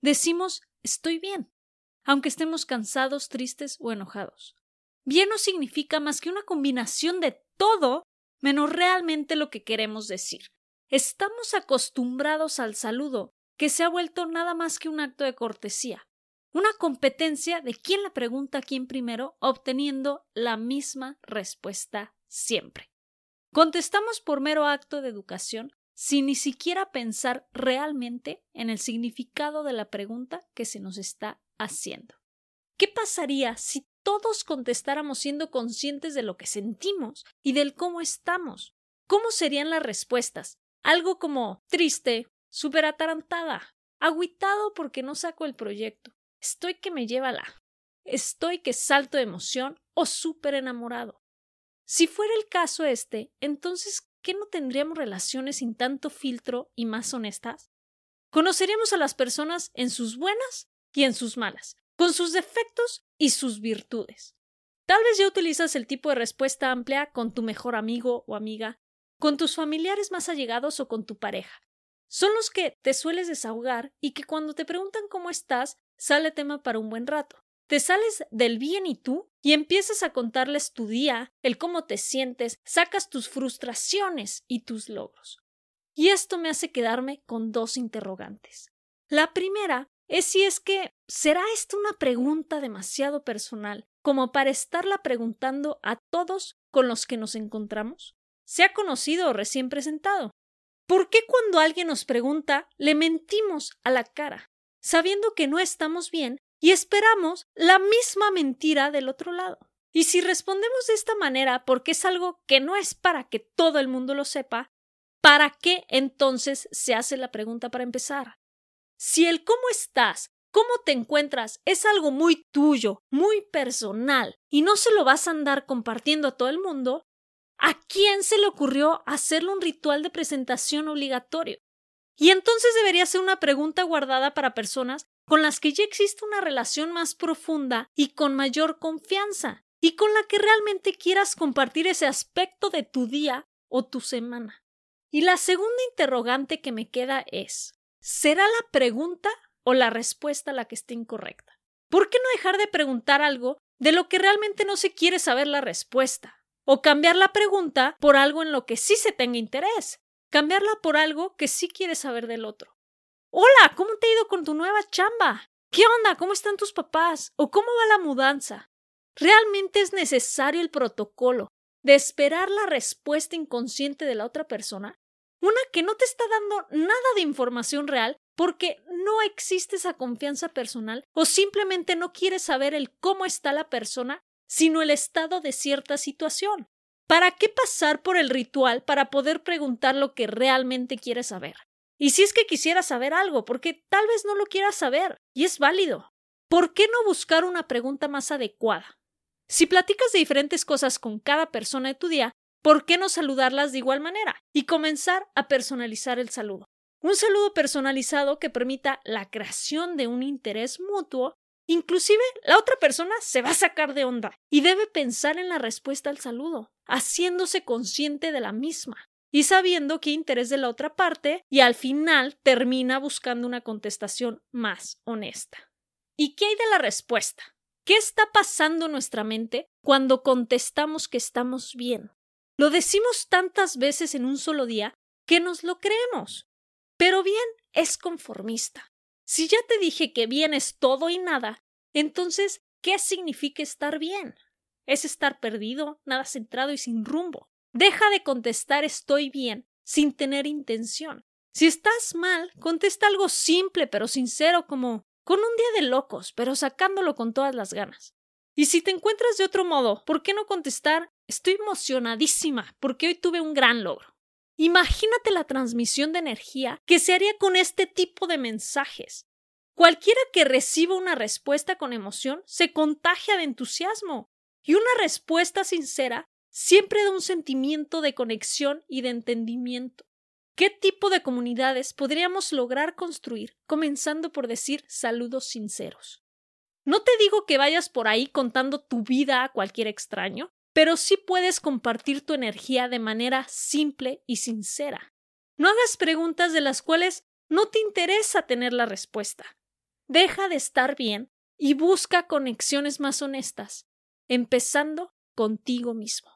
Decimos estoy bien, aunque estemos cansados, tristes o enojados. Bien no significa más que una combinación de todo menos realmente lo que queremos decir. Estamos acostumbrados al saludo, que se ha vuelto nada más que un acto de cortesía, una competencia de quién le pregunta a quién primero, obteniendo la misma respuesta siempre. Contestamos por mero acto de educación sin ni siquiera pensar realmente en el significado de la pregunta que se nos está haciendo. ¿Qué pasaría si todos contestáramos siendo conscientes de lo que sentimos y del cómo estamos? ¿Cómo serían las respuestas? Algo como triste, súper atarantada, agüitado porque no saco el proyecto, estoy que me lleva la, estoy que salto de emoción o súper enamorado. Si fuera el caso este, entonces qué no tendríamos relaciones sin tanto filtro y más honestas? Conoceríamos a las personas en sus buenas y en sus malas, con sus defectos y sus virtudes. Tal vez ya utilizas el tipo de respuesta amplia con tu mejor amigo o amiga, con tus familiares más allegados o con tu pareja. Son los que te sueles desahogar y que cuando te preguntan cómo estás, sale tema para un buen rato. Te sales del bien y tú y empiezas a contarles tu día, el cómo te sientes, sacas tus frustraciones y tus logros. Y esto me hace quedarme con dos interrogantes. La primera es si es que ¿será esto una pregunta demasiado personal como para estarla preguntando a todos con los que nos encontramos? ¿Se ha conocido o recién presentado? ¿Por qué cuando alguien nos pregunta le mentimos a la cara, sabiendo que no estamos bien y esperamos la misma mentira del otro lado. Y si respondemos de esta manera porque es algo que no es para que todo el mundo lo sepa, ¿para qué entonces se hace la pregunta para empezar? Si el cómo estás, cómo te encuentras es algo muy tuyo, muy personal, y no se lo vas a andar compartiendo a todo el mundo, ¿a quién se le ocurrió hacerle un ritual de presentación obligatorio? Y entonces debería ser una pregunta guardada para personas con las que ya existe una relación más profunda y con mayor confianza, y con la que realmente quieras compartir ese aspecto de tu día o tu semana. Y la segunda interrogante que me queda es ¿será la pregunta o la respuesta la que esté incorrecta? ¿Por qué no dejar de preguntar algo de lo que realmente no se quiere saber la respuesta? O cambiar la pregunta por algo en lo que sí se tenga interés. Cambiarla por algo que sí quieres saber del otro. Hola, ¿cómo te ha ido con tu nueva chamba? ¿Qué onda? ¿Cómo están tus papás? ¿O cómo va la mudanza? ¿Realmente es necesario el protocolo de esperar la respuesta inconsciente de la otra persona? Una que no te está dando nada de información real porque no existe esa confianza personal o simplemente no quieres saber el cómo está la persona, sino el estado de cierta situación. ¿Para qué pasar por el ritual para poder preguntar lo que realmente quieres saber? Y si es que quisieras saber algo, porque tal vez no lo quieras saber, y es válido. ¿Por qué no buscar una pregunta más adecuada? Si platicas de diferentes cosas con cada persona de tu día, ¿por qué no saludarlas de igual manera? Y comenzar a personalizar el saludo. Un saludo personalizado que permita la creación de un interés mutuo Inclusive la otra persona se va a sacar de onda y debe pensar en la respuesta al saludo, haciéndose consciente de la misma y sabiendo qué interés de la otra parte y al final termina buscando una contestación más honesta. ¿Y qué hay de la respuesta? ¿Qué está pasando en nuestra mente cuando contestamos que estamos bien? Lo decimos tantas veces en un solo día que nos lo creemos. Pero bien es conformista. Si ya te dije que bien es todo y nada, entonces, ¿qué significa estar bien? Es estar perdido, nada centrado y sin rumbo. Deja de contestar estoy bien sin tener intención. Si estás mal, contesta algo simple pero sincero como con un día de locos, pero sacándolo con todas las ganas. Y si te encuentras de otro modo, ¿por qué no contestar estoy emocionadísima porque hoy tuve un gran logro? Imagínate la transmisión de energía que se haría con este tipo de mensajes. Cualquiera que reciba una respuesta con emoción se contagia de entusiasmo. Y una respuesta sincera siempre da un sentimiento de conexión y de entendimiento. ¿Qué tipo de comunidades podríamos lograr construir comenzando por decir saludos sinceros? No te digo que vayas por ahí contando tu vida a cualquier extraño, pero sí puedes compartir tu energía de manera simple y sincera. No hagas preguntas de las cuales no te interesa tener la respuesta. Deja de estar bien y busca conexiones más honestas, empezando contigo mismo.